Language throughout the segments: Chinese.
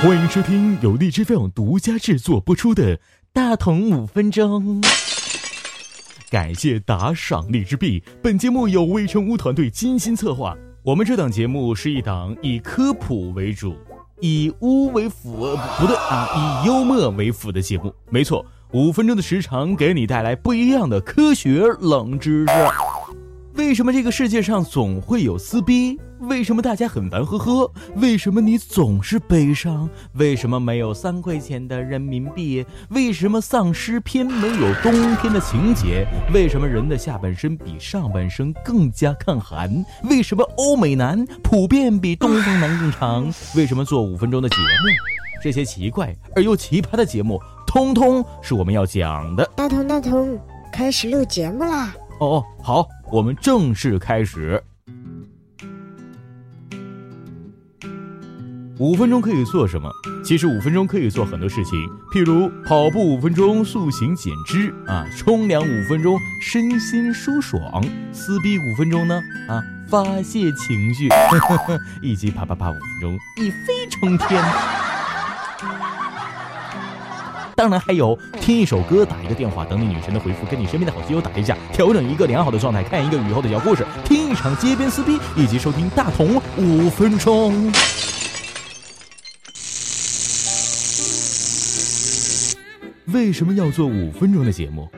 欢迎收听由荔枝 FM 独家制作播出的《大同五分钟》。感谢打赏荔枝币，本节目由微成屋团队精心策划。我们这档节目是一档以科普为主、以污为辅，不对啊，以幽默为辅的节目。没错，五分钟的时长给你带来不一样的科学冷知识。为什么这个世界上总会有撕逼？为什么大家很烦呵呵？为什么你总是悲伤？为什么没有三块钱的人民币？为什么丧尸片没有冬天的情节？为什么人的下半身比上半身更加抗寒？为什么欧美男普遍比东方男更长？为什么做五分钟的节目？这些奇怪而又奇葩的节目，通通是我们要讲的。大同大同，开始录节目啦！哦哦，好，我们正式开始。五分钟可以做什么？其实五分钟可以做很多事情，譬如跑步五分钟塑形减脂啊，冲凉五分钟身心舒爽，撕逼五分钟呢啊发泄情绪，以及啪啪啪五分钟一飞冲天。当然还有听一首歌，打一个电话，等你女神的回复，跟你身边的好基友打一架，调整一个良好的状态，看一个雨后的小故事，听一场街边撕逼，以及收听大同五分钟。为什么要做五分钟的节目？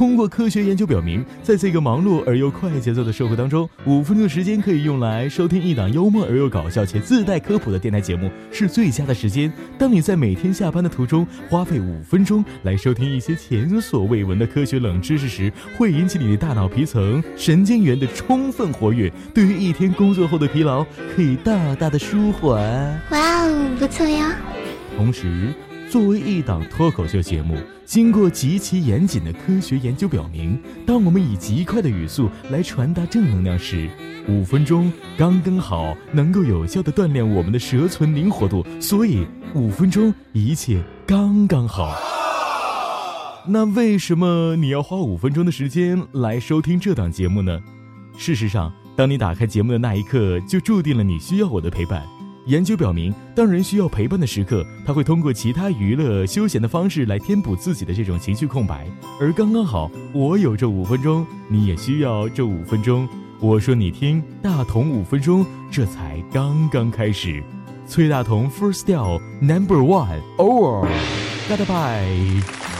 通过科学研究表明，在这个忙碌而又快节奏的社会当中，五分钟的时间可以用来收听一档幽默而又搞笑且自带科普的电台节目，是最佳的时间。当你在每天下班的途中花费五分钟来收听一些前所未闻的科学冷知识时，会引起你的大脑皮层神经元的充分活跃，对于一天工作后的疲劳可以大大的舒缓。哇哦，不错哟！同时，作为一档脱口秀节目。经过极其严谨的科学研究表明，当我们以极快的语速来传达正能量时，五分钟刚刚好能够有效的锻炼我们的舌存灵活度，所以五分钟一切刚刚好。那为什么你要花五分钟的时间来收听这档节目呢？事实上，当你打开节目的那一刻，就注定了你需要我的陪伴。研究表明，当人需要陪伴的时刻，他会通过其他娱乐休闲的方式来填补自己的这种情绪空白。而刚刚好，我有这五分钟，你也需要这五分钟。我说你听，大同五分钟，这才刚刚开始。崔大同 First Style Number One Over，拜拜。